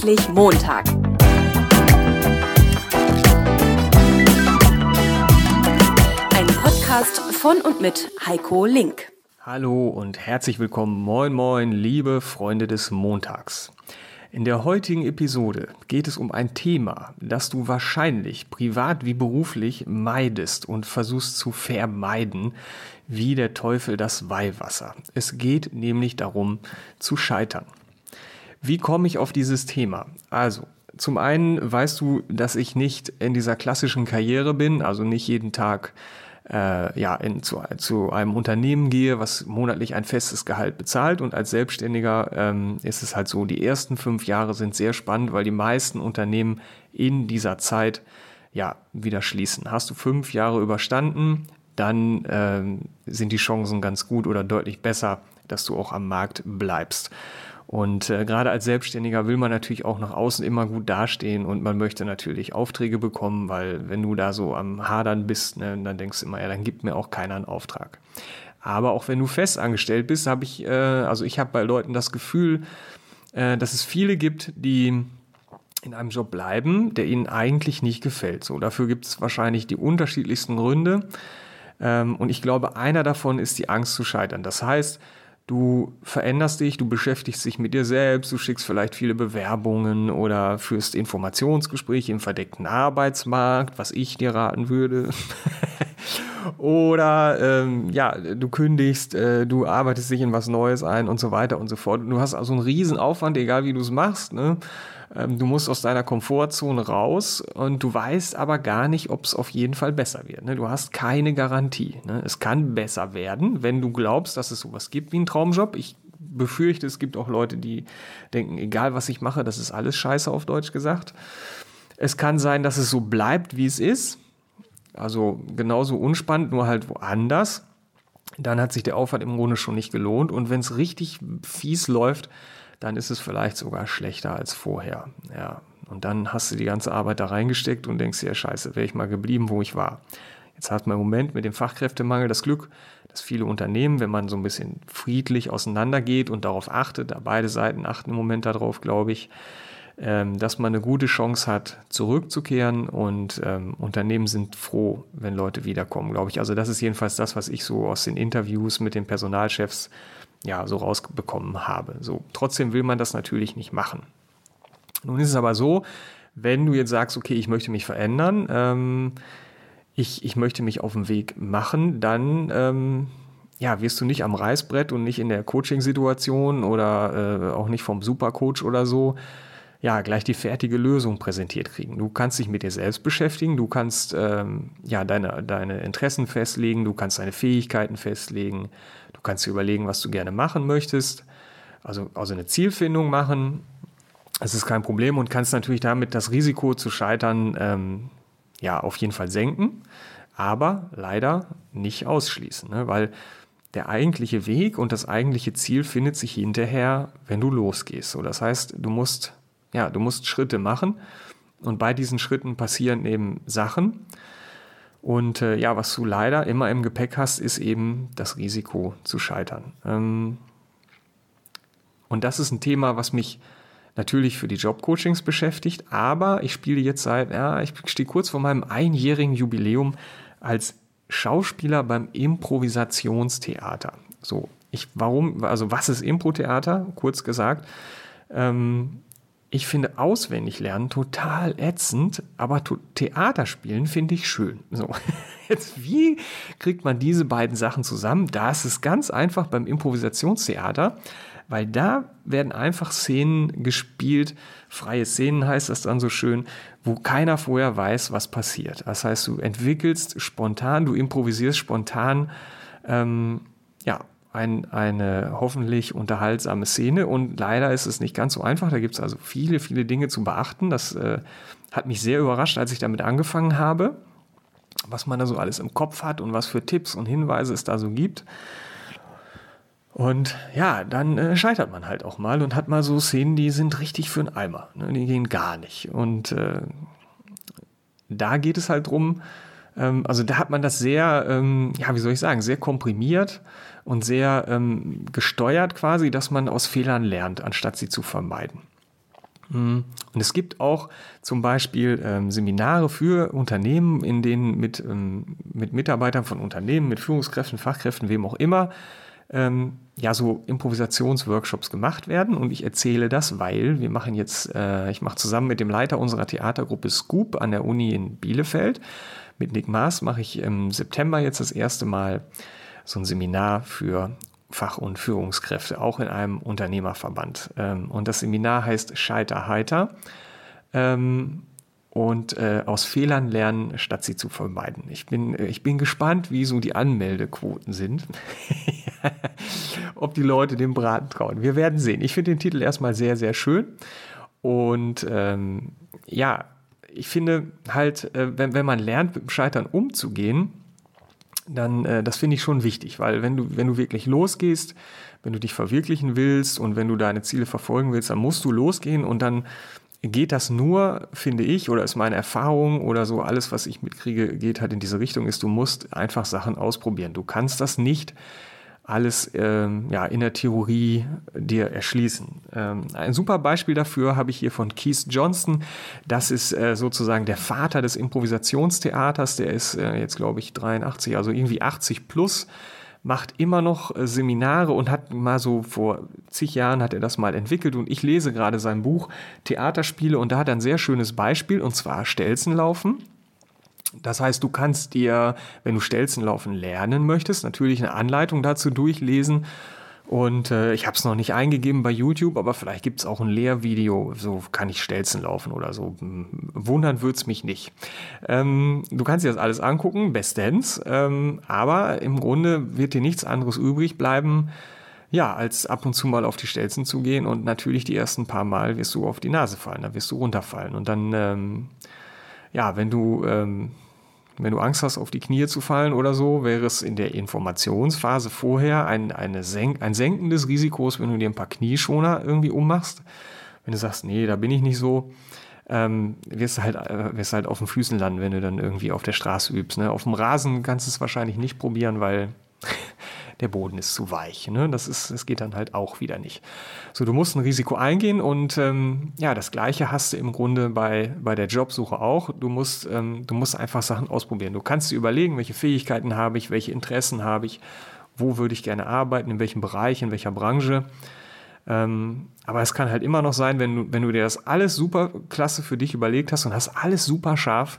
Endlich Montag. Ein Podcast von und mit Heiko Link. Hallo und herzlich willkommen, moin moin, liebe Freunde des Montags. In der heutigen Episode geht es um ein Thema, das du wahrscheinlich privat wie beruflich meidest und versuchst zu vermeiden, wie der Teufel das Weihwasser. Es geht nämlich darum, zu scheitern. Wie komme ich auf dieses Thema? Also, zum einen weißt du, dass ich nicht in dieser klassischen Karriere bin, also nicht jeden Tag äh, ja, in, zu, zu einem Unternehmen gehe, was monatlich ein festes Gehalt bezahlt. Und als Selbstständiger ähm, ist es halt so, die ersten fünf Jahre sind sehr spannend, weil die meisten Unternehmen in dieser Zeit ja wieder schließen. Hast du fünf Jahre überstanden, dann ähm, sind die Chancen ganz gut oder deutlich besser, dass du auch am Markt bleibst. Und äh, gerade als Selbstständiger will man natürlich auch nach außen immer gut dastehen und man möchte natürlich Aufträge bekommen, weil wenn du da so am Hadern bist, ne, dann denkst du immer, ja, dann gibt mir auch keiner einen Auftrag. Aber auch wenn du fest angestellt bist, habe ich, äh, also ich habe bei Leuten das Gefühl, äh, dass es viele gibt, die in einem Job bleiben, der ihnen eigentlich nicht gefällt. So, dafür gibt es wahrscheinlich die unterschiedlichsten Gründe. Ähm, und ich glaube, einer davon ist die Angst zu scheitern. Das heißt, Du veränderst dich, du beschäftigst dich mit dir selbst, du schickst vielleicht viele Bewerbungen oder führst Informationsgespräche im verdeckten Arbeitsmarkt, was ich dir raten würde. oder ähm, ja, du kündigst, äh, du arbeitest dich in was Neues ein und so weiter und so fort. Du hast also einen riesen Aufwand, egal wie du es machst. Ne? Ähm, du musst aus deiner Komfortzone raus und du weißt aber gar nicht, ob es auf jeden Fall besser wird. Ne? Du hast keine Garantie. Ne? Es kann besser werden, wenn du glaubst, dass es sowas gibt wie einen Traumjob. Ich befürchte, es gibt auch Leute, die denken, egal was ich mache, das ist alles scheiße auf Deutsch gesagt. Es kann sein, dass es so bleibt, wie es ist. Also genauso unspannend, nur halt woanders. Dann hat sich der Aufwand im Grunde schon nicht gelohnt. Und wenn es richtig fies läuft, dann ist es vielleicht sogar schlechter als vorher. Ja. Und dann hast du die ganze Arbeit da reingesteckt und denkst dir, scheiße, wäre ich mal geblieben, wo ich war. Jetzt hat man im Moment mit dem Fachkräftemangel das Glück, dass viele Unternehmen, wenn man so ein bisschen friedlich auseinandergeht und darauf achtet, beide Seiten achten im Moment darauf, glaube ich, ähm, dass man eine gute Chance hat, zurückzukehren und ähm, Unternehmen sind froh, wenn Leute wiederkommen, glaube ich. Also das ist jedenfalls das, was ich so aus den Interviews mit den Personalchefs ja, so rausbekommen habe. So, trotzdem will man das natürlich nicht machen. Nun ist es aber so, wenn du jetzt sagst, okay, ich möchte mich verändern, ähm, ich, ich möchte mich auf den Weg machen, dann ähm, ja, wirst du nicht am Reißbrett und nicht in der Coaching-Situation oder äh, auch nicht vom Supercoach oder so ja, gleich die fertige Lösung präsentiert kriegen. Du kannst dich mit dir selbst beschäftigen, du kannst ähm, ja, deine, deine Interessen festlegen, du kannst deine Fähigkeiten festlegen, du kannst dir überlegen, was du gerne machen möchtest, also, also eine Zielfindung machen. Das ist kein Problem und kannst natürlich damit das Risiko zu scheitern ähm, ja, auf jeden Fall senken, aber leider nicht ausschließen, ne? weil der eigentliche Weg und das eigentliche Ziel findet sich hinterher, wenn du losgehst. So, das heißt, du musst ja, du musst Schritte machen und bei diesen Schritten passieren eben Sachen. Und äh, ja, was du leider immer im Gepäck hast, ist eben das Risiko zu scheitern. Ähm, und das ist ein Thema, was mich natürlich für die Jobcoachings beschäftigt, aber ich spiele jetzt seit, ja, ich stehe kurz vor meinem einjährigen Jubiläum als Schauspieler beim Improvisationstheater. So, ich, warum, also was ist Impro-Theater? Kurz gesagt. Ähm, ich finde auswendig lernen total ätzend, aber Theaterspielen finde ich schön. So, jetzt wie kriegt man diese beiden Sachen zusammen? Da ist es ganz einfach beim Improvisationstheater, weil da werden einfach Szenen gespielt, freie Szenen heißt das dann so schön, wo keiner vorher weiß, was passiert. Das heißt, du entwickelst spontan, du improvisierst spontan, ähm, ja, ein, eine hoffentlich unterhaltsame Szene. Und leider ist es nicht ganz so einfach. Da gibt es also viele, viele Dinge zu beachten. Das äh, hat mich sehr überrascht, als ich damit angefangen habe, was man da so alles im Kopf hat und was für Tipps und Hinweise es da so gibt. Und ja, dann äh, scheitert man halt auch mal und hat mal so Szenen, die sind richtig für einen Eimer. Ne? Die gehen gar nicht. Und äh, da geht es halt drum, ähm, also da hat man das sehr, ähm, ja, wie soll ich sagen, sehr komprimiert und sehr ähm, gesteuert quasi, dass man aus Fehlern lernt, anstatt sie zu vermeiden. Mhm. Und es gibt auch zum Beispiel ähm, Seminare für Unternehmen, in denen mit, ähm, mit Mitarbeitern von Unternehmen, mit Führungskräften, Fachkräften, wem auch immer, ähm, ja, so Improvisationsworkshops gemacht werden. Und ich erzähle das, weil wir machen jetzt, äh, ich mache zusammen mit dem Leiter unserer Theatergruppe Scoop an der Uni in Bielefeld, mit Nick Maas, mache ich im September jetzt das erste Mal so ein Seminar für Fach- und Führungskräfte, auch in einem Unternehmerverband. Ähm, und das Seminar heißt Scheiter heiter. Ähm, und äh, aus Fehlern lernen, statt sie zu vermeiden. Ich bin, äh, ich bin gespannt, wie so die Anmeldequoten sind. Ob die Leute dem Braten trauen. Wir werden sehen. Ich finde den Titel erstmal sehr, sehr schön. Und ähm, ja, ich finde halt, äh, wenn, wenn man lernt, mit dem Scheitern umzugehen, dann äh, das finde ich schon wichtig, weil wenn du, wenn du wirklich losgehst, wenn du dich verwirklichen willst und wenn du deine Ziele verfolgen willst, dann musst du losgehen und dann geht das nur, finde ich, oder ist meine Erfahrung oder so, alles, was ich mitkriege, geht halt in diese Richtung, ist, du musst einfach Sachen ausprobieren. Du kannst das nicht alles ähm, ja, in der Theorie dir erschließen. Ähm, ein super Beispiel dafür habe ich hier von Keith Johnston. Das ist äh, sozusagen der Vater des Improvisationstheaters. Der ist äh, jetzt, glaube ich, 83, also irgendwie 80 plus macht immer noch äh, Seminare und hat mal so vor zig Jahren hat er das mal entwickelt und ich lese gerade sein Buch Theaterspiele und da hat er ein sehr schönes Beispiel und zwar Stelzenlaufen. Das heißt, du kannst dir, wenn du Stelzenlaufen lernen möchtest, natürlich eine Anleitung dazu durchlesen. Und äh, ich habe es noch nicht eingegeben bei YouTube, aber vielleicht gibt es auch ein Lehrvideo, so kann ich Stelzen laufen oder so. Wundern würde es mich nicht. Ähm, du kannst dir das alles angucken, bestens, ähm, aber im Grunde wird dir nichts anderes übrig bleiben, ja, als ab und zu mal auf die Stelzen zu gehen und natürlich die ersten paar Mal wirst du auf die Nase fallen, da wirst du runterfallen und dann ähm, ja, wenn du, ähm, wenn du Angst hast, auf die Knie zu fallen oder so, wäre es in der Informationsphase vorher ein, eine Senk ein Senken des Risikos, wenn du dir ein paar Knieschoner irgendwie ummachst. Wenn du sagst, nee, da bin ich nicht so, ähm, wirst du halt, äh, wirst halt auf den Füßen landen, wenn du dann irgendwie auf der Straße übst. Ne? Auf dem Rasen kannst du es wahrscheinlich nicht probieren, weil der Boden ist zu weich. Ne? Das, ist, das geht dann halt auch wieder nicht. So, du musst ein Risiko eingehen und ähm, ja, das Gleiche hast du im Grunde bei, bei der Jobsuche auch. Du musst, ähm, du musst einfach Sachen ausprobieren. Du kannst dir überlegen, welche Fähigkeiten habe ich, welche Interessen habe ich, wo würde ich gerne arbeiten, in welchem Bereich, in welcher Branche. Ähm, aber es kann halt immer noch sein, wenn du, wenn du dir das alles super klasse für dich überlegt hast und hast alles super scharf,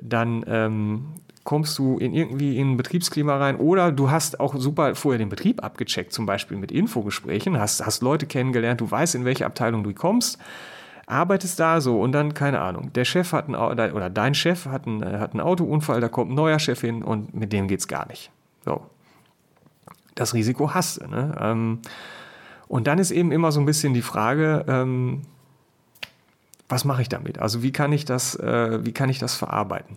dann, ähm, kommst du in irgendwie in ein Betriebsklima rein oder du hast auch super vorher den Betrieb abgecheckt, zum Beispiel mit Infogesprächen, hast, hast Leute kennengelernt, du weißt, in welche Abteilung du kommst, arbeitest da so und dann, keine Ahnung, der Chef hat ein, oder dein Chef hat einen, hat einen Autounfall, da kommt ein neuer Chef hin und mit dem geht's gar nicht. So. Das Risiko hast du. Ne? Ähm, und dann ist eben immer so ein bisschen die Frage, ähm, was mache ich damit? Also wie kann ich das, äh, wie kann ich das verarbeiten?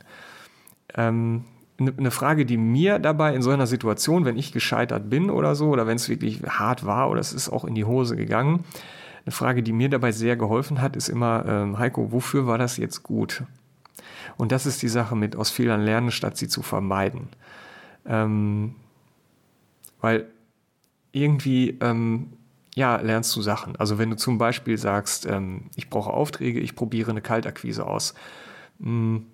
Ähm, eine Frage, die mir dabei in so einer Situation, wenn ich gescheitert bin oder so, oder wenn es wirklich hart war oder es ist auch in die Hose gegangen, eine Frage, die mir dabei sehr geholfen hat, ist immer, ähm, Heiko, wofür war das jetzt gut? Und das ist die Sache mit aus Fehlern lernen, statt sie zu vermeiden. Ähm, weil irgendwie, ähm, ja, lernst du Sachen. Also wenn du zum Beispiel sagst, ähm, ich brauche Aufträge, ich probiere eine Kaltakquise aus. Mh, hm,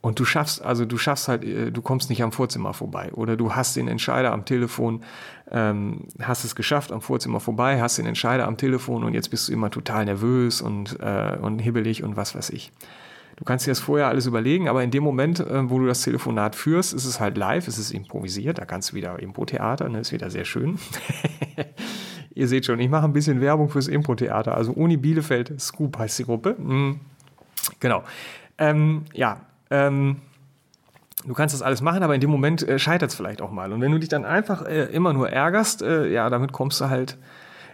und du schaffst, also du schaffst halt, äh, du kommst nicht am Vorzimmer vorbei. Oder du hast den Entscheider am Telefon, ähm, hast es geschafft am Vorzimmer vorbei, hast den Entscheider am Telefon und jetzt bist du immer total nervös und, äh, und hibbelig und was weiß ich. Du kannst dir das vorher alles überlegen, aber in dem Moment, äh, wo du das Telefonat führst, ist es halt live, ist es improvisiert, da kannst du wieder Impro-Theater, ne, ist wieder sehr schön. Ihr seht schon, ich mache ein bisschen Werbung fürs Impro-Theater. Also Uni Bielefeld, Scoop heißt die Gruppe. Mhm. Genau. Ähm, ja, ähm, du kannst das alles machen, aber in dem Moment äh, scheitert es vielleicht auch mal. Und wenn du dich dann einfach äh, immer nur ärgerst, äh, ja, damit kommst du halt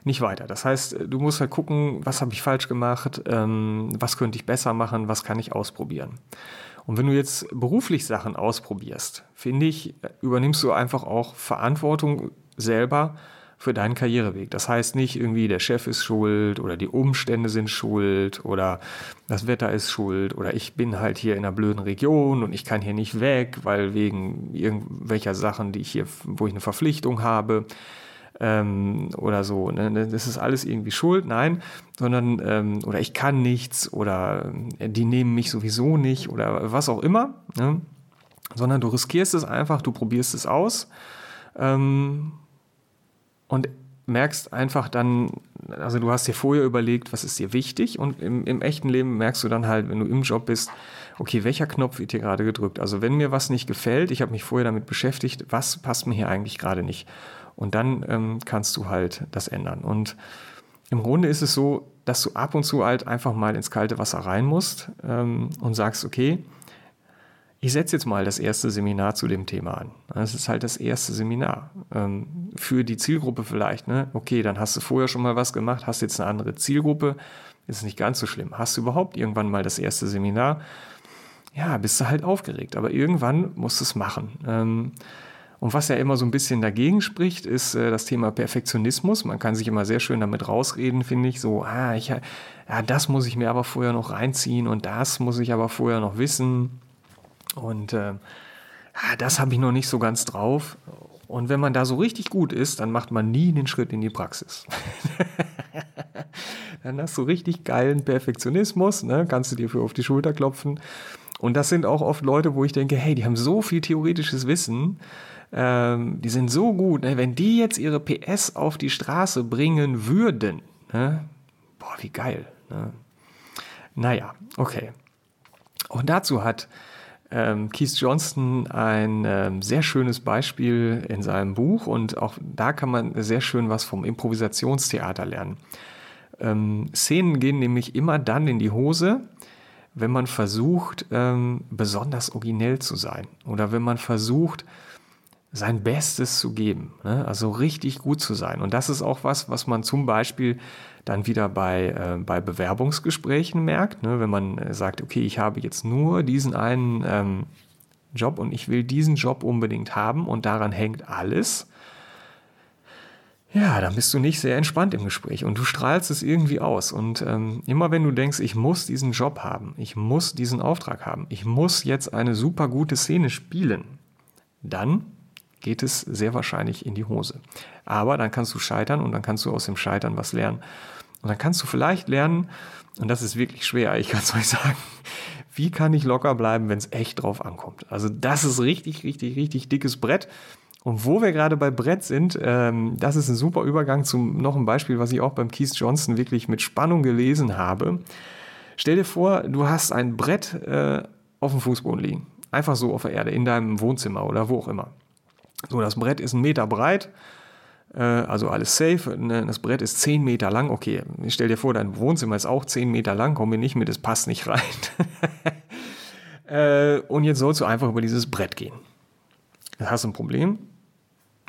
nicht weiter. Das heißt, äh, du musst halt gucken, was habe ich falsch gemacht, ähm, was könnte ich besser machen, was kann ich ausprobieren. Und wenn du jetzt beruflich Sachen ausprobierst, finde ich, äh, übernimmst du einfach auch Verantwortung selber für deinen Karriereweg. Das heißt nicht irgendwie, der Chef ist schuld oder die Umstände sind schuld oder das Wetter ist schuld oder ich bin halt hier in einer blöden Region und ich kann hier nicht weg, weil wegen irgendwelcher Sachen, die ich hier, wo ich eine Verpflichtung habe. ähm, oder so. Ne? Das ist alles irgendwie schuld, nein, sondern ähm, oder ich kann nichts oder äh, die nehmen mich sowieso nicht oder was auch immer, ne? sondern du riskierst es einfach, du probierst es aus ähm, und merkst einfach dann, also du hast dir vorher überlegt, was ist dir wichtig und im, im echten Leben merkst du dann halt, wenn du im Job bist, okay, welcher Knopf wird hier gerade gedrückt? Also wenn mir was nicht gefällt, ich habe mich vorher damit beschäftigt, was passt mir hier eigentlich gerade nicht? Und dann ähm, kannst du halt das ändern. Und im Grunde ist es so, dass du ab und zu halt einfach mal ins kalte Wasser rein musst ähm, und sagst, okay, ich setze jetzt mal das erste Seminar zu dem Thema an. Das ist halt das erste Seminar. Ähm, für die Zielgruppe vielleicht. Ne? Okay, dann hast du vorher schon mal was gemacht, hast jetzt eine andere Zielgruppe. Ist nicht ganz so schlimm. Hast du überhaupt irgendwann mal das erste Seminar? Ja, bist du halt aufgeregt. Aber irgendwann musst du es machen. Ähm, und was ja immer so ein bisschen dagegen spricht, ist äh, das Thema Perfektionismus. Man kann sich immer sehr schön damit rausreden, finde ich. So, ah, ich, ja, das muss ich mir aber vorher noch reinziehen und das muss ich aber vorher noch wissen. Und äh, ah, das habe ich noch nicht so ganz drauf. Und wenn man da so richtig gut ist, dann macht man nie den Schritt in die Praxis. dann hast du richtig geilen Perfektionismus, ne? kannst du dir für auf die Schulter klopfen. Und das sind auch oft Leute, wo ich denke, hey, die haben so viel theoretisches Wissen, ähm, die sind so gut, ne? wenn die jetzt ihre PS auf die Straße bringen würden, ne? boah, wie geil. Ne? Naja, okay. Und dazu hat ähm, Keith Johnston ein ähm, sehr schönes Beispiel in seinem Buch und auch da kann man sehr schön was vom Improvisationstheater lernen. Ähm, Szenen gehen nämlich immer dann in die Hose, wenn man versucht, ähm, besonders originell zu sein oder wenn man versucht, sein Bestes zu geben, ne? also richtig gut zu sein. Und das ist auch was, was man zum Beispiel dann wieder bei, äh, bei Bewerbungsgesprächen merkt, ne? wenn man äh, sagt, okay, ich habe jetzt nur diesen einen ähm, Job und ich will diesen Job unbedingt haben und daran hängt alles. Ja, dann bist du nicht sehr entspannt im Gespräch und du strahlst es irgendwie aus. Und ähm, immer wenn du denkst, ich muss diesen Job haben, ich muss diesen Auftrag haben, ich muss jetzt eine super gute Szene spielen, dann geht es sehr wahrscheinlich in die Hose. Aber dann kannst du scheitern und dann kannst du aus dem Scheitern was lernen. Und dann kannst du vielleicht lernen, und das ist wirklich schwer, ich kann es euch sagen, wie kann ich locker bleiben, wenn es echt drauf ankommt. Also das ist richtig, richtig, richtig dickes Brett. Und wo wir gerade bei Brett sind, ähm, das ist ein super Übergang zu noch ein Beispiel, was ich auch beim Keith Johnson wirklich mit Spannung gelesen habe. Stell dir vor, du hast ein Brett äh, auf dem Fußboden liegen. Einfach so auf der Erde, in deinem Wohnzimmer oder wo auch immer. So, das Brett ist ein Meter breit, äh, also alles safe. Ne, das Brett ist zehn Meter lang. Okay, ich stell dir vor, dein Wohnzimmer ist auch zehn Meter lang, komm mir nicht mit, es passt nicht rein. äh, und jetzt sollst du einfach über dieses Brett gehen. Hast du ein Problem?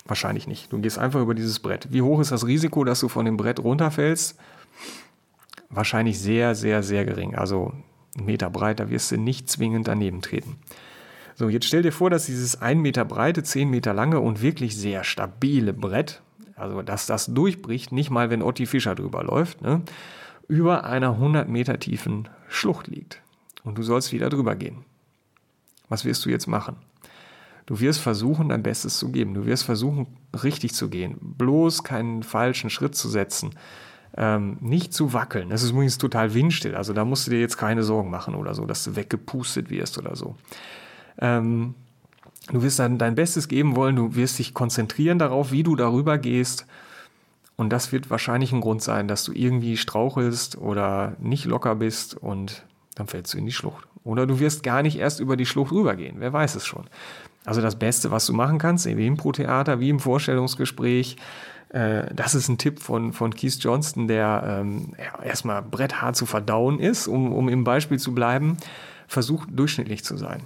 Wahrscheinlich nicht. Du gehst einfach über dieses Brett. Wie hoch ist das Risiko, dass du von dem Brett runterfällst? Wahrscheinlich sehr, sehr, sehr gering. Also einen Meter breit, da wirst du nicht zwingend daneben treten. So, jetzt stell dir vor, dass dieses 1 Meter breite, 10 Meter lange und wirklich sehr stabile Brett, also dass das durchbricht, nicht mal wenn Otti Fischer drüber läuft, ne, über einer 100 Meter tiefen Schlucht liegt. Und du sollst wieder drüber gehen. Was wirst du jetzt machen? Du wirst versuchen, dein Bestes zu geben. Du wirst versuchen, richtig zu gehen. Bloß keinen falschen Schritt zu setzen. Ähm, nicht zu wackeln. Es ist übrigens total windstill. Also da musst du dir jetzt keine Sorgen machen oder so, dass du weggepustet wirst oder so. Ähm, du wirst dann dein Bestes geben wollen, du wirst dich konzentrieren darauf, wie du darüber gehst. Und das wird wahrscheinlich ein Grund sein, dass du irgendwie strauchelst oder nicht locker bist und dann fällst du in die Schlucht. Oder du wirst gar nicht erst über die Schlucht rübergehen, wer weiß es schon. Also das Beste, was du machen kannst, wie im Pro-Theater, wie im Vorstellungsgespräch, äh, das ist ein Tipp von, von Keith Johnston, der ähm, ja, erstmal bretthart zu verdauen ist, um, um im Beispiel zu bleiben. Versuch durchschnittlich zu sein.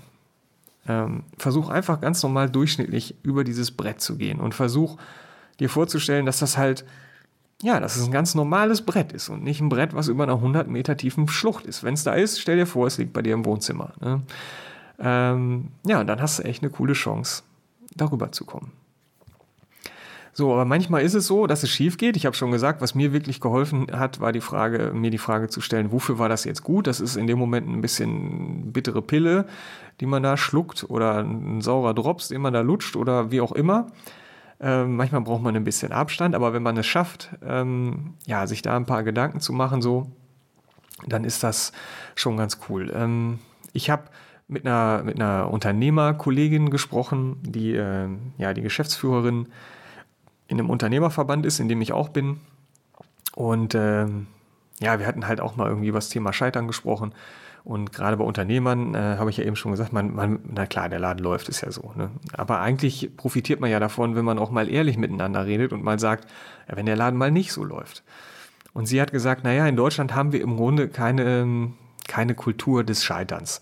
Ähm, versuch einfach ganz normal durchschnittlich über dieses Brett zu gehen und versuch dir vorzustellen, dass das halt, ja, dass es ein ganz normales Brett ist und nicht ein Brett, was über einer 100 Meter tiefen Schlucht ist. Wenn es da ist, stell dir vor, es liegt bei dir im Wohnzimmer. Ne? Ähm, ja, dann hast du echt eine coole Chance, darüber zu kommen. So, aber manchmal ist es so, dass es schief geht. Ich habe schon gesagt, was mir wirklich geholfen hat, war die Frage, mir die Frage zu stellen, wofür war das jetzt gut? Das ist in dem Moment ein bisschen bittere Pille, die man da schluckt oder ein saurer Drops, den man da lutscht oder wie auch immer. Ähm, manchmal braucht man ein bisschen Abstand, aber wenn man es schafft, ähm, ja, sich da ein paar Gedanken zu machen, so, dann ist das schon ganz cool. Ähm, ich habe mit einer, mit einer Unternehmerkollegin gesprochen, die äh, ja die Geschäftsführerin in einem Unternehmerverband ist, in dem ich auch bin. Und ähm, ja, wir hatten halt auch mal irgendwie über das Thema Scheitern gesprochen. Und gerade bei Unternehmern äh, habe ich ja eben schon gesagt, man, man, na klar, der Laden läuft, ist ja so. Ne? Aber eigentlich profitiert man ja davon, wenn man auch mal ehrlich miteinander redet und mal sagt, wenn der Laden mal nicht so läuft. Und sie hat gesagt, naja, in Deutschland haben wir im Grunde keine, ähm, keine Kultur des Scheiterns.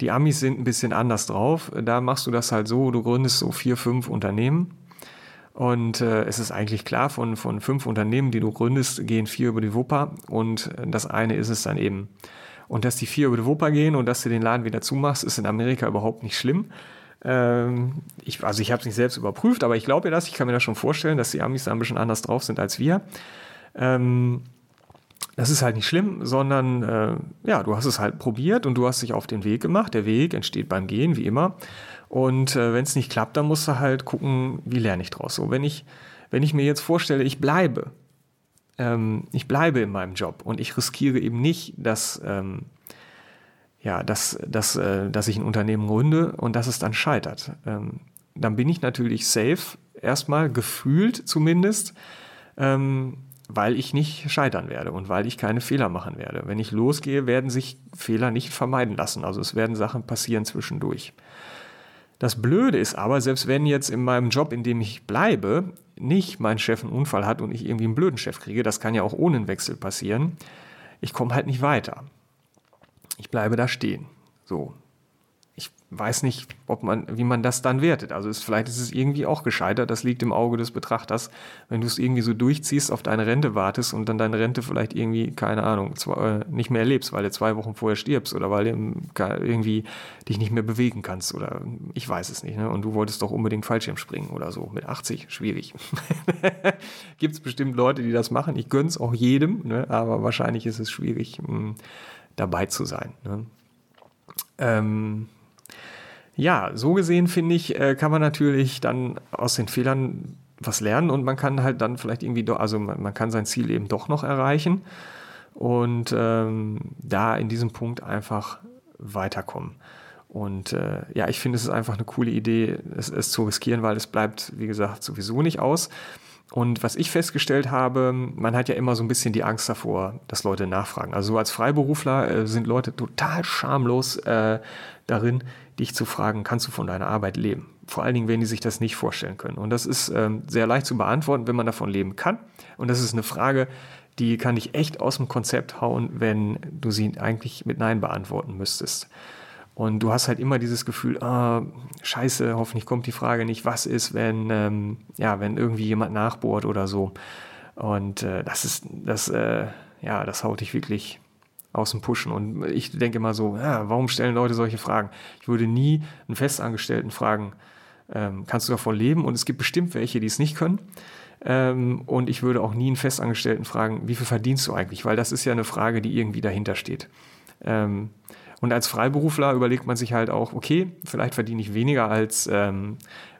Die Amis sind ein bisschen anders drauf. Da machst du das halt so, du gründest so vier, fünf Unternehmen. Und äh, es ist eigentlich klar, von, von fünf Unternehmen, die du gründest, gehen vier über die Wupper. Und das eine ist es dann eben. Und dass die vier über die Wupper gehen und dass du den Laden wieder zumachst, ist in Amerika überhaupt nicht schlimm. Ähm, ich, also ich habe es nicht selbst überprüft, aber ich glaube ja das. Ich kann mir das schon vorstellen, dass die Amis da ein bisschen anders drauf sind als wir. Ähm, das ist halt nicht schlimm, sondern äh, ja, du hast es halt probiert und du hast dich auf den Weg gemacht. Der Weg entsteht beim Gehen, wie immer. Und äh, wenn es nicht klappt, dann musst du halt gucken, wie lerne ich draus. So, wenn ich, wenn ich mir jetzt vorstelle, ich bleibe, ähm, ich bleibe in meinem Job und ich riskiere eben nicht, dass, ähm, ja, dass, dass, äh, dass ich ein Unternehmen gründe und dass es dann scheitert. Ähm, dann bin ich natürlich safe, erstmal gefühlt zumindest. Ähm, weil ich nicht scheitern werde und weil ich keine Fehler machen werde. Wenn ich losgehe, werden sich Fehler nicht vermeiden lassen. Also es werden Sachen passieren zwischendurch. Das Blöde ist aber, selbst wenn jetzt in meinem Job, in dem ich bleibe, nicht mein Chef einen Unfall hat und ich irgendwie einen blöden Chef kriege, das kann ja auch ohne einen Wechsel passieren, ich komme halt nicht weiter. Ich bleibe da stehen. So, weiß nicht, ob man, wie man das dann wertet. Also ist, vielleicht ist es irgendwie auch gescheitert, das liegt im Auge des Betrachters. Wenn du es irgendwie so durchziehst, auf deine Rente wartest und dann deine Rente vielleicht irgendwie, keine Ahnung, zwei, äh, nicht mehr erlebst, weil du zwei Wochen vorher stirbst oder weil du irgendwie dich nicht mehr bewegen kannst oder ich weiß es nicht. Ne? Und du wolltest doch unbedingt Fallschirm springen oder so. Mit 80, schwierig. Gibt es bestimmt Leute, die das machen. Ich gönn's auch jedem, ne? aber wahrscheinlich ist es schwierig, mh, hm, dabei zu sein. Ne? Ähm, ja, so gesehen finde ich, äh, kann man natürlich dann aus den Fehlern was lernen und man kann halt dann vielleicht irgendwie, doch, also man, man kann sein Ziel eben doch noch erreichen und ähm, da in diesem Punkt einfach weiterkommen. Und äh, ja, ich finde, es ist einfach eine coole Idee, es, es zu riskieren, weil es bleibt, wie gesagt, sowieso nicht aus. Und was ich festgestellt habe, man hat ja immer so ein bisschen die Angst davor, dass Leute nachfragen. Also als Freiberufler äh, sind Leute total schamlos äh, darin, dich zu fragen, kannst du von deiner Arbeit leben? Vor allen Dingen, wenn die sich das nicht vorstellen können. Und das ist ähm, sehr leicht zu beantworten, wenn man davon leben kann. Und das ist eine Frage, die kann dich echt aus dem Konzept hauen, wenn du sie eigentlich mit Nein beantworten müsstest. Und du hast halt immer dieses Gefühl, ah, scheiße, hoffentlich kommt die Frage nicht, was ist, wenn, ähm, ja, wenn irgendwie jemand nachbohrt oder so. Und äh, das ist, das, äh, ja, das haut dich wirklich aus dem Pushen. Und ich denke immer so, ja, warum stellen Leute solche Fragen? Ich würde nie einen Festangestellten fragen, ähm, kannst du davon leben? Und es gibt bestimmt welche, die es nicht können. Ähm, und ich würde auch nie einen Festangestellten fragen, wie viel verdienst du eigentlich? Weil das ist ja eine Frage, die irgendwie dahinter steht. Ähm, und als Freiberufler überlegt man sich halt auch, okay, vielleicht verdiene ich weniger als ähm,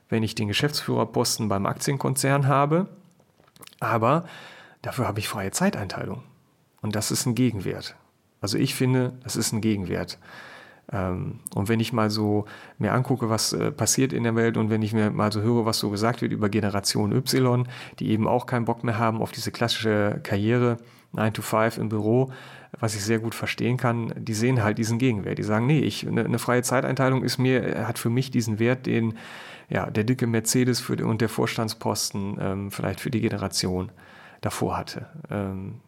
wenn ich den Geschäftsführerposten beim Aktienkonzern habe, aber dafür habe ich freie Zeiteinteilung. Und das ist ein Gegenwert. Also ich finde, das ist ein Gegenwert. Ähm, und wenn ich mal so mir angucke, was äh, passiert in der Welt und wenn ich mir mal so höre, was so gesagt wird über Generation Y, die eben auch keinen Bock mehr haben auf diese klassische Karriere, 9 to 5 im Büro, was ich sehr gut verstehen kann, die sehen halt diesen Gegenwert. Die sagen, nee, ich, eine, eine freie Zeiteinteilung ist mir, hat für mich diesen Wert, den ja, der dicke Mercedes für, und der Vorstandsposten ähm, vielleicht für die Generation davor hatte. Ähm,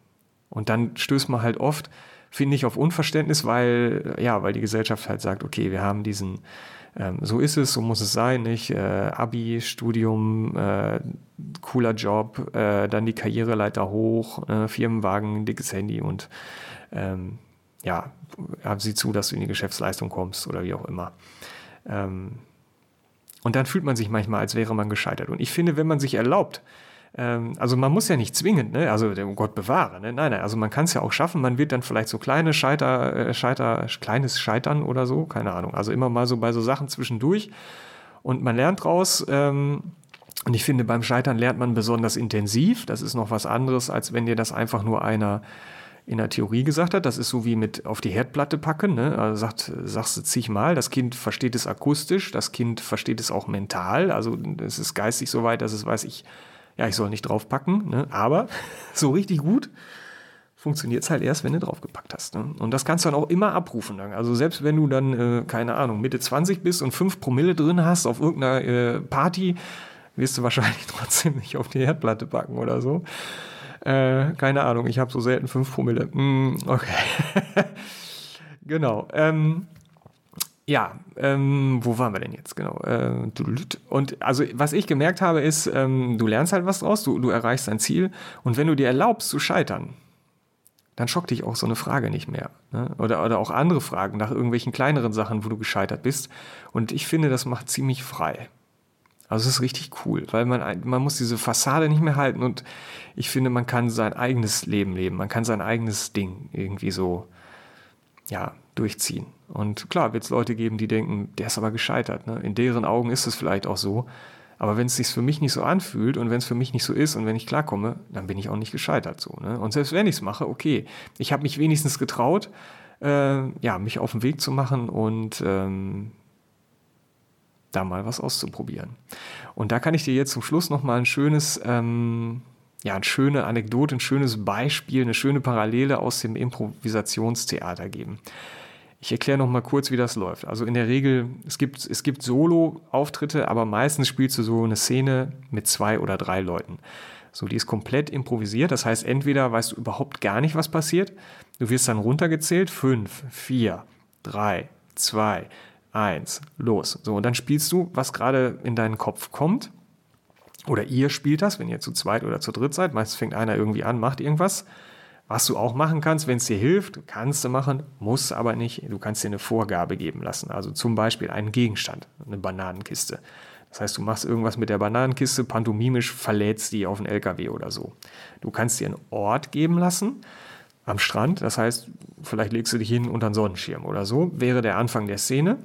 und dann stößt man halt oft, finde ich, auf Unverständnis, weil, ja, weil die Gesellschaft halt sagt, okay, wir haben diesen, ähm, so ist es, so muss es sein, nicht? Äh, Abi, Studium, äh, cooler Job, äh, dann die Karriereleiter hoch, äh, Firmenwagen, dickes Handy und ähm, ja, sieh zu, dass du in die Geschäftsleistung kommst oder wie auch immer. Ähm, und dann fühlt man sich manchmal, als wäre man gescheitert. Und ich finde, wenn man sich erlaubt, ähm, also man muss ja nicht zwingend, ne? also oh Gott bewahre, ne? nein, nein, also man kann es ja auch schaffen, man wird dann vielleicht so kleine Scheiter, äh, Scheiter, kleines Scheitern oder so, keine Ahnung, also immer mal so bei so Sachen zwischendurch und man lernt draus, ähm, Und ich finde, beim Scheitern lernt man besonders intensiv. Das ist noch was anderes, als wenn dir das einfach nur einer in der Theorie gesagt hat. Das ist so wie mit auf die Herdplatte packen. Ne? Also sagt, sagst du zigmal, das Kind versteht es akustisch, das Kind versteht es auch mental. Also es ist geistig so weit, dass es weiß, ich, ja, ich soll nicht draufpacken. Ne? Aber so richtig gut funktioniert es halt erst, wenn du draufgepackt hast. Ne? Und das kannst du dann auch immer abrufen. Dann. Also selbst wenn du dann, äh, keine Ahnung, Mitte 20 bist und 5 Promille drin hast auf irgendeiner äh, Party, wirst du wahrscheinlich trotzdem nicht auf die Herdplatte packen oder so. Äh, keine Ahnung, ich habe so selten 5 Promille. Mm, okay. genau. Ähm, ja, ähm, wo waren wir denn jetzt genau? Äh, und also was ich gemerkt habe ist, ähm, du lernst halt was draus, du, du erreichst dein Ziel und wenn du dir erlaubst zu scheitern, dann schockt dich auch so eine Frage nicht mehr. Ne? Oder, oder auch andere Fragen nach irgendwelchen kleineren Sachen, wo du gescheitert bist. Und ich finde, das macht ziemlich frei. Also es ist richtig cool, weil man, man muss diese Fassade nicht mehr halten und ich finde, man kann sein eigenes Leben leben, man kann sein eigenes Ding irgendwie so, ja, durchziehen. Und klar wird es Leute geben, die denken, der ist aber gescheitert. Ne? In deren Augen ist es vielleicht auch so. Aber wenn es sich für mich nicht so anfühlt und wenn es für mich nicht so ist und wenn ich klarkomme, dann bin ich auch nicht gescheitert so. Ne? Und selbst wenn ich es mache, okay, ich habe mich wenigstens getraut, äh, ja, mich auf den Weg zu machen und ähm, da mal was auszuprobieren. Und da kann ich dir jetzt zum Schluss noch mal ein schönes, ähm, ja, eine schöne Anekdote, ein schönes Beispiel, eine schöne Parallele aus dem Improvisationstheater geben. Ich erkläre noch mal kurz, wie das läuft. Also in der Regel, es gibt, es gibt Solo-Auftritte, aber meistens spielst du so eine Szene mit zwei oder drei Leuten. So, die ist komplett improvisiert. Das heißt, entweder weißt du überhaupt gar nicht, was passiert. Du wirst dann runtergezählt. Fünf, vier, drei, zwei, eins, los. So, und dann spielst du, was gerade in deinen Kopf kommt. Oder ihr spielt das, wenn ihr zu zweit oder zu dritt seid. Meistens fängt einer irgendwie an, macht irgendwas. Was du auch machen kannst, wenn es dir hilft, kannst du machen, muss aber nicht. Du kannst dir eine Vorgabe geben lassen. Also zum Beispiel einen Gegenstand, eine Bananenkiste. Das heißt, du machst irgendwas mit der Bananenkiste, pantomimisch verlädst die auf einen LKW oder so. Du kannst dir einen Ort geben lassen am Strand. Das heißt, vielleicht legst du dich hin unter einen Sonnenschirm oder so. Wäre der Anfang der Szene.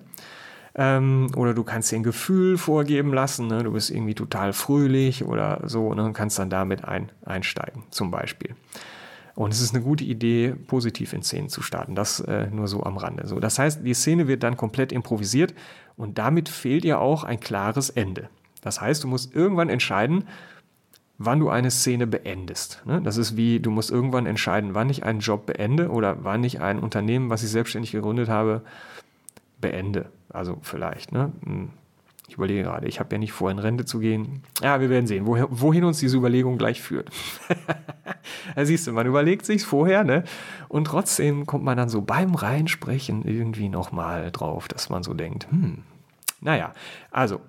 Ähm, oder du kannst dir ein Gefühl vorgeben lassen. Ne? Du bist irgendwie total fröhlich oder so ne? und kannst dann damit ein, einsteigen, zum Beispiel. Und es ist eine gute Idee, positiv in Szenen zu starten. Das äh, nur so am Rande. So, das heißt, die Szene wird dann komplett improvisiert und damit fehlt ihr auch ein klares Ende. Das heißt, du musst irgendwann entscheiden, wann du eine Szene beendest. Ne? Das ist wie, du musst irgendwann entscheiden, wann ich einen Job beende oder wann ich ein Unternehmen, was ich selbstständig gegründet habe, beende. Also vielleicht. Ne? Ich überlege gerade, ich habe ja nicht vor, in Rente zu gehen. Ja, wir werden sehen, wohin, wohin uns diese Überlegung gleich führt. da siehst du, man überlegt sich vorher, ne? Und trotzdem kommt man dann so beim Reinsprechen irgendwie nochmal drauf, dass man so denkt, hm, naja, also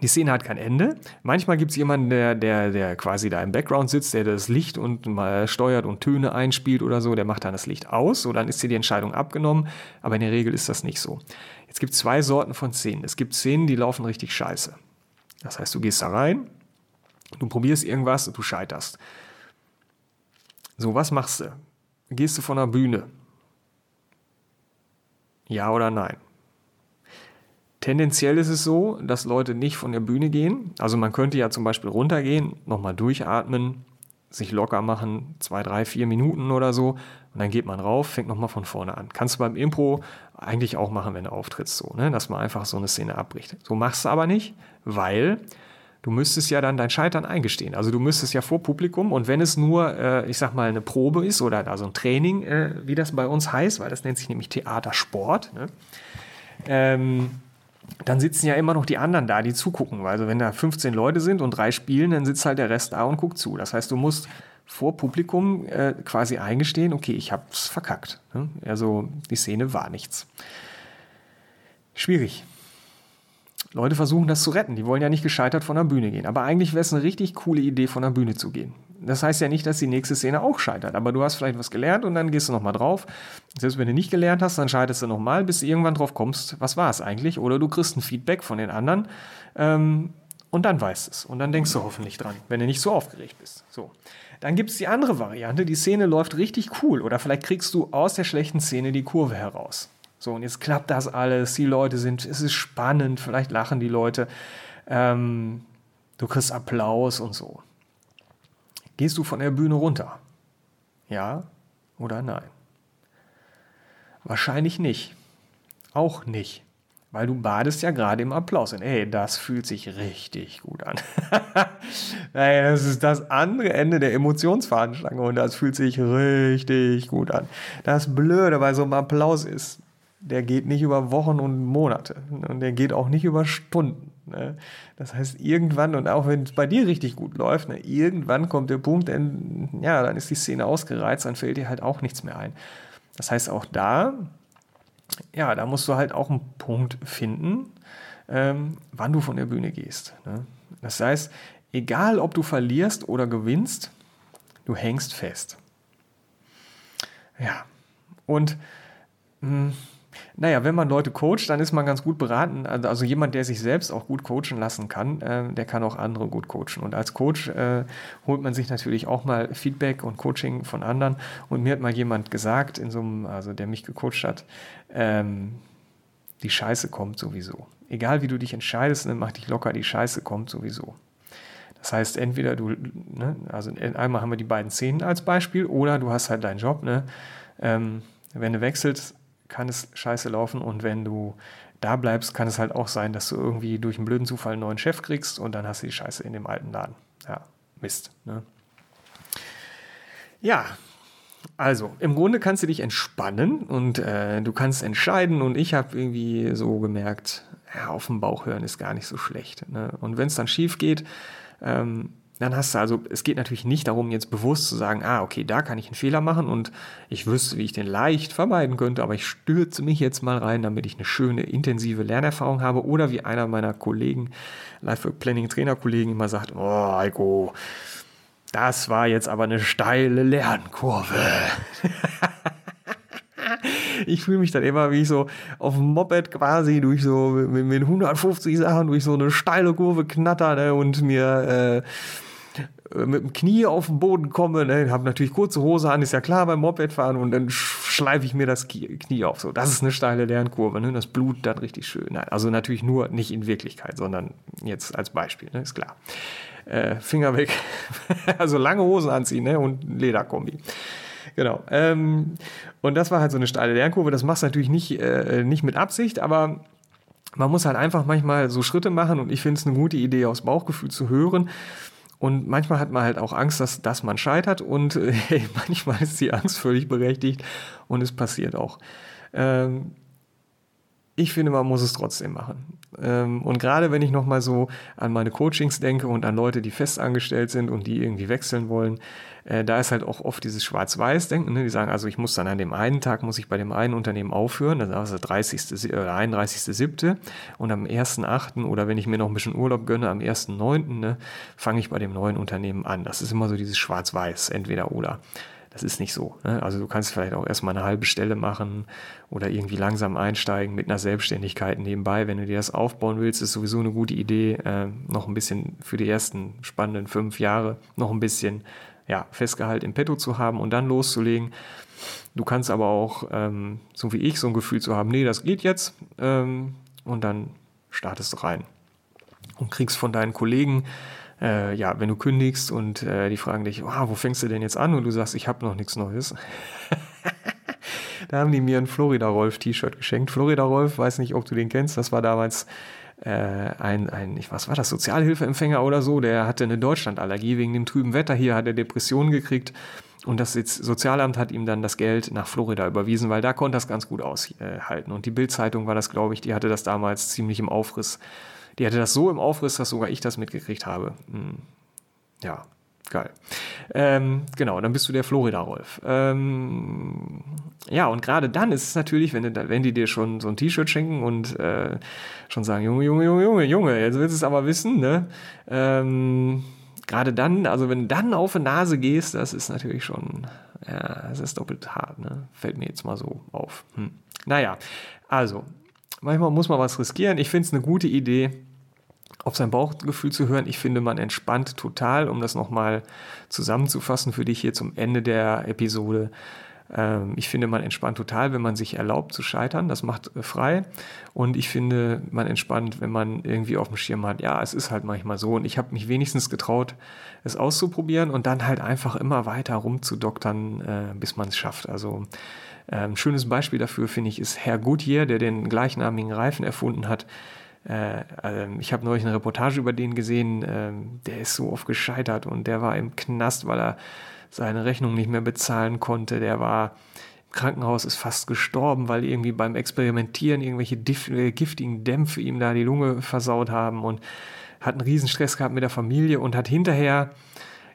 die Szene hat kein Ende. Manchmal gibt es jemanden, der, der, der quasi da im Background sitzt, der das Licht und mal steuert und Töne einspielt oder so, der macht dann das Licht aus, so dann ist dir die Entscheidung abgenommen, aber in der Regel ist das nicht so. Jetzt gibt es zwei Sorten von Szenen. Es gibt Szenen, die laufen richtig scheiße. Das heißt, du gehst da rein, du probierst irgendwas und du scheiterst. So, was machst du? Gehst du von der Bühne? Ja oder nein? Tendenziell ist es so, dass Leute nicht von der Bühne gehen. Also man könnte ja zum Beispiel runtergehen, nochmal durchatmen, sich locker machen, zwei, drei, vier Minuten oder so. Und dann geht man rauf, fängt nochmal von vorne an. Kannst du beim Impro eigentlich auch machen, wenn du auftrittst, so, ne? dass man einfach so eine Szene abbricht. So machst du aber nicht, weil du müsstest ja dann dein Scheitern eingestehen. Also du müsstest ja vor Publikum und wenn es nur, äh, ich sag mal, eine Probe ist oder also ein Training, äh, wie das bei uns heißt, weil das nennt sich nämlich Theatersport, ne? ähm, dann sitzen ja immer noch die anderen da, die zugucken. Also wenn da 15 Leute sind und drei spielen, dann sitzt halt der Rest da und guckt zu. Das heißt, du musst vor Publikum äh, quasi eingestehen, okay, ich hab's verkackt. Ne? Also die Szene war nichts. Schwierig. Leute versuchen das zu retten. Die wollen ja nicht gescheitert von der Bühne gehen. Aber eigentlich wäre es eine richtig coole Idee, von der Bühne zu gehen. Das heißt ja nicht, dass die nächste Szene auch scheitert. Aber du hast vielleicht was gelernt und dann gehst du nochmal drauf. Selbst wenn du nicht gelernt hast, dann scheiterst du nochmal, bis du irgendwann drauf kommst, was war es eigentlich? Oder du kriegst ein Feedback von den anderen ähm, und dann weißt es. Und dann denkst du hoffentlich dran, wenn du nicht so aufgeregt bist. So. Dann gibt es die andere Variante. Die Szene läuft richtig cool. Oder vielleicht kriegst du aus der schlechten Szene die Kurve heraus. So, und jetzt klappt das alles, die Leute sind, es ist spannend, vielleicht lachen die Leute. Ähm, du kriegst Applaus und so. Gehst du von der Bühne runter? Ja oder nein? Wahrscheinlich nicht. Auch nicht. Weil du badest ja gerade im Applaus. Und ey, das fühlt sich richtig gut an. naja, das ist das andere Ende der Emotionsfahnenstange und das fühlt sich richtig gut an. Das Blöde bei so einem Applaus ist, der geht nicht über Wochen und Monate. Und der geht auch nicht über Stunden. Ne? Das heißt, irgendwann, und auch wenn es bei dir richtig gut läuft, ne, irgendwann kommt der Punkt, denn, ja, dann ist die Szene ausgereizt, dann fällt dir halt auch nichts mehr ein. Das heißt, auch da ja, da musst du halt auch einen Punkt finden, ähm, wann du von der Bühne gehst. Ne? Das heißt, egal ob du verlierst oder gewinnst, du hängst fest. Ja, und mh, hm, naja, wenn man Leute coacht, dann ist man ganz gut beraten. Also, also jemand, der sich selbst auch gut coachen lassen kann, äh, der kann auch andere gut coachen. Und als Coach äh, holt man sich natürlich auch mal Feedback und Coaching von anderen. Und mir hat mal jemand gesagt, in so einem, also der mich gecoacht hat, ähm, die Scheiße kommt sowieso. Egal wie du dich entscheidest, ne, mach dich locker, die Scheiße kommt sowieso. Das heißt, entweder du, ne, also einmal haben wir die beiden Szenen als Beispiel, oder du hast halt deinen Job, ne? Ähm, wenn du wechselst, kann es scheiße laufen und wenn du da bleibst, kann es halt auch sein, dass du irgendwie durch einen blöden Zufall einen neuen Chef kriegst und dann hast du die Scheiße in dem alten Laden. Ja, Mist. Ne? Ja, also im Grunde kannst du dich entspannen und äh, du kannst entscheiden und ich habe irgendwie so gemerkt, ja, auf dem Bauch hören ist gar nicht so schlecht. Ne? Und wenn es dann schief geht, ähm, dann hast du also, es geht natürlich nicht darum, jetzt bewusst zu sagen, ah, okay, da kann ich einen Fehler machen und ich wüsste, wie ich den leicht vermeiden könnte, aber ich stürze mich jetzt mal rein, damit ich eine schöne, intensive Lernerfahrung habe. Oder wie einer meiner Kollegen, Lifework Planning Trainerkollegen immer sagt, oh, Heiko, das war jetzt aber eine steile Lernkurve. ich fühle mich dann immer wie so auf dem Moped quasi durch so mit, mit 150 Sachen durch so eine steile Kurve knatter ne, und mir äh, mit dem Knie auf den Boden komme, ne, habe natürlich kurze Hose an, ist ja klar beim Mopedfahren und dann schleife ich mir das Knie auf. So, das ist eine steile Lernkurve, ne, das Blut dann richtig schön. Nein, also natürlich nur nicht in Wirklichkeit, sondern jetzt als Beispiel, ne, ist klar. Äh, Finger weg, also lange Hosen anziehen ne, und Lederkombi. Genau. Ähm, und das war halt so eine steile Lernkurve. Das machst du natürlich nicht, äh, nicht mit Absicht, aber man muss halt einfach manchmal so Schritte machen und ich finde es eine gute Idee, aus Bauchgefühl zu hören und manchmal hat man halt auch Angst, dass, dass man scheitert und äh, manchmal ist die Angst völlig berechtigt und es passiert auch. Ähm, ich finde, man muss es trotzdem machen. Ähm, und gerade wenn ich nochmal so an meine Coachings denke und an Leute, die festangestellt sind und die irgendwie wechseln wollen, äh, da ist halt auch oft dieses Schwarz-Weiß-Denken. Ne? Die sagen, also ich muss dann an dem einen Tag, muss ich bei dem einen Unternehmen aufhören, das ist also 30. oder 31.7. und am 1.8. oder wenn ich mir noch ein bisschen Urlaub gönne, am 1.9. Ne, fange ich bei dem neuen Unternehmen an. Das ist immer so dieses Schwarz-Weiß, entweder oder. Das ist nicht so. Ne? Also du kannst vielleicht auch erstmal eine halbe Stelle machen oder irgendwie langsam einsteigen mit einer Selbstständigkeit nebenbei. Wenn du dir das aufbauen willst, ist sowieso eine gute Idee, äh, noch ein bisschen für die ersten spannenden fünf Jahre noch ein bisschen ja, Festgehalt im Petto zu haben und dann loszulegen. Du kannst aber auch, ähm, so wie ich, so ein Gefühl zu haben, nee, das geht jetzt ähm, und dann startest du rein und kriegst von deinen Kollegen äh, ja, wenn du kündigst und äh, die fragen dich, oh, wo fängst du denn jetzt an? Und du sagst, ich habe noch nichts Neues. da haben die mir ein Florida-Rolf-T-Shirt geschenkt. Florida-Rolf, weiß nicht, ob du den kennst, das war damals äh, ein, ein, ich, was war das, Sozialhilfeempfänger oder so, der hatte eine Deutschlandallergie wegen dem trüben Wetter hier, hat er Depressionen gekriegt. Und das Sozialamt hat ihm dann das Geld nach Florida überwiesen, weil da konnte das ganz gut aushalten. Und die Bildzeitung war das, glaube ich, die hatte das damals ziemlich im Aufriss die hatte das so im Aufriss, dass sogar ich das mitgekriegt habe. Hm. Ja, geil. Ähm, genau, dann bist du der Florida-Rolf. Ähm, ja, und gerade dann ist es natürlich, wenn, wenn die dir schon so ein T-Shirt schenken und äh, schon sagen, Junge, Junge, Junge, Junge, Junge, jetzt willst du es aber wissen, ne? Ähm, gerade dann, also wenn du dann auf die Nase gehst, das ist natürlich schon, ja, das ist doppelt hart, ne? Fällt mir jetzt mal so auf. Hm. Naja, also, manchmal muss man was riskieren. Ich finde es eine gute Idee, auf sein Bauchgefühl zu hören. Ich finde, man entspannt total, um das nochmal zusammenzufassen für dich hier zum Ende der Episode. Ähm, ich finde, man entspannt total, wenn man sich erlaubt zu scheitern. Das macht äh, frei. Und ich finde, man entspannt, wenn man irgendwie auf dem Schirm hat, ja, es ist halt manchmal so. Und ich habe mich wenigstens getraut, es auszuprobieren und dann halt einfach immer weiter rumzudoktern, äh, bis man es schafft. Also ein ähm, schönes Beispiel dafür, finde ich, ist Herr Goodyear, der den gleichnamigen Reifen erfunden hat. Äh, äh, ich habe neulich eine Reportage über den gesehen, äh, der ist so oft gescheitert und der war im Knast, weil er seine Rechnung nicht mehr bezahlen konnte. Der war im Krankenhaus, ist fast gestorben, weil irgendwie beim Experimentieren irgendwelche äh, giftigen Dämpfe ihm da die Lunge versaut haben und hat einen riesen Stress gehabt mit der Familie und hat hinterher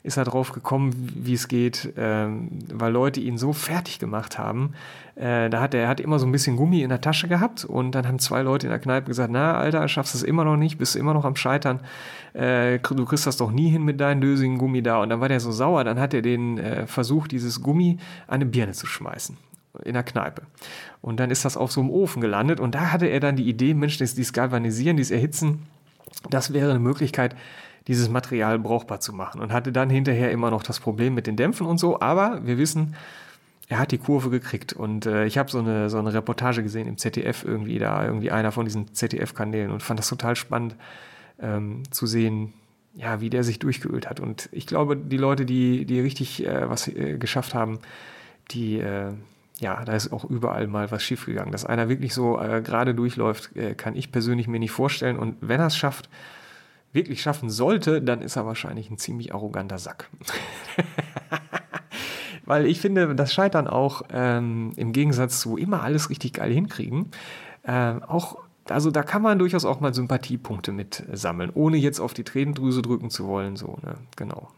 ist er drauf gekommen, wie es geht, ähm, weil Leute ihn so fertig gemacht haben. Äh, da hat er, hat immer so ein bisschen Gummi in der Tasche gehabt und dann haben zwei Leute in der Kneipe gesagt, na Alter, schaffst du es immer noch nicht, bist du immer noch am Scheitern, äh, du kriegst das doch nie hin mit deinem lösigen Gummi da. Und dann war der so sauer, dann hat er den äh, versucht, dieses Gummi an eine Birne zu schmeißen in der Kneipe. Und dann ist das auf so einem Ofen gelandet und da hatte er dann die Idee, Mensch, dieses Galvanisieren, dieses Erhitzen, das wäre eine Möglichkeit, dieses Material brauchbar zu machen und hatte dann hinterher immer noch das Problem mit den Dämpfen und so. Aber wir wissen, er hat die Kurve gekriegt und äh, ich habe so eine, so eine Reportage gesehen im ZDF irgendwie da, irgendwie einer von diesen ZDF-Kanälen und fand das total spannend ähm, zu sehen, ja, wie der sich durchgeölt hat. Und ich glaube, die Leute, die, die richtig äh, was äh, geschafft haben, die, äh, ja, da ist auch überall mal was schiefgegangen. Dass einer wirklich so äh, gerade durchläuft, äh, kann ich persönlich mir nicht vorstellen. Und wenn er es schafft, wirklich schaffen sollte, dann ist er wahrscheinlich ein ziemlich arroganter Sack. Weil ich finde, das Scheitern auch ähm, im Gegensatz zu immer alles richtig geil hinkriegen, äh, auch also da kann man durchaus auch mal Sympathiepunkte mit sammeln, ohne jetzt auf die Tränendrüse drücken zu wollen. So, ne? Genau.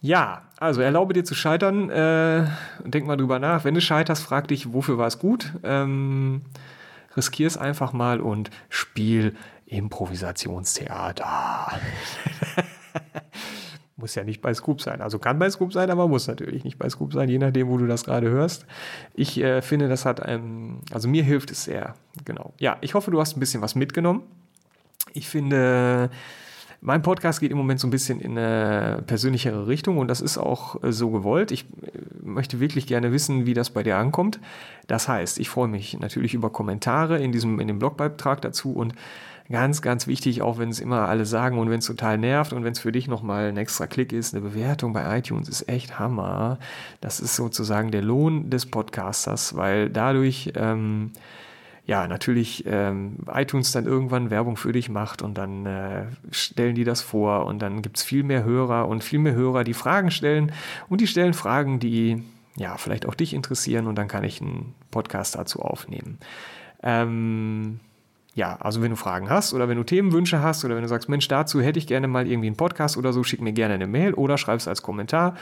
Ja, also erlaube dir zu scheitern. Äh, denk mal drüber nach. Wenn du scheiterst, frag dich, wofür war es gut? Ähm, riskier es einfach mal und spiel Improvisationstheater. muss ja nicht bei Scoop sein. Also kann bei Scoop sein, aber muss natürlich nicht bei Scoop sein, je nachdem, wo du das gerade hörst. Ich äh, finde, das hat einem, also mir hilft es sehr. Genau. Ja, ich hoffe, du hast ein bisschen was mitgenommen. Ich finde, mein Podcast geht im Moment so ein bisschen in eine persönlichere Richtung und das ist auch äh, so gewollt. Ich äh, möchte wirklich gerne wissen, wie das bei dir ankommt. Das heißt, ich freue mich natürlich über Kommentare in diesem, in dem Blogbeitrag dazu und Ganz, ganz wichtig, auch wenn es immer alle sagen und wenn es total nervt und wenn es für dich nochmal ein extra Klick ist, eine Bewertung bei iTunes ist echt Hammer. Das ist sozusagen der Lohn des Podcasters, weil dadurch ähm, ja natürlich ähm, iTunes dann irgendwann Werbung für dich macht und dann äh, stellen die das vor und dann gibt es viel mehr Hörer und viel mehr Hörer, die Fragen stellen und die stellen Fragen, die ja vielleicht auch dich interessieren und dann kann ich einen Podcast dazu aufnehmen. Ähm, ja, also wenn du Fragen hast oder wenn du Themenwünsche hast oder wenn du sagst, Mensch, dazu hätte ich gerne mal irgendwie einen Podcast oder so, schick mir gerne eine Mail oder schreib es als Kommentar.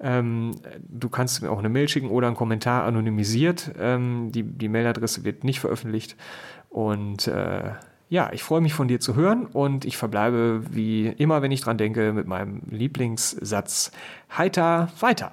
Ähm, du kannst mir auch eine Mail schicken oder einen Kommentar anonymisiert. Ähm, die, die Mailadresse wird nicht veröffentlicht. Und äh, ja, ich freue mich von dir zu hören und ich verbleibe wie immer, wenn ich dran denke, mit meinem Lieblingssatz heiter weiter.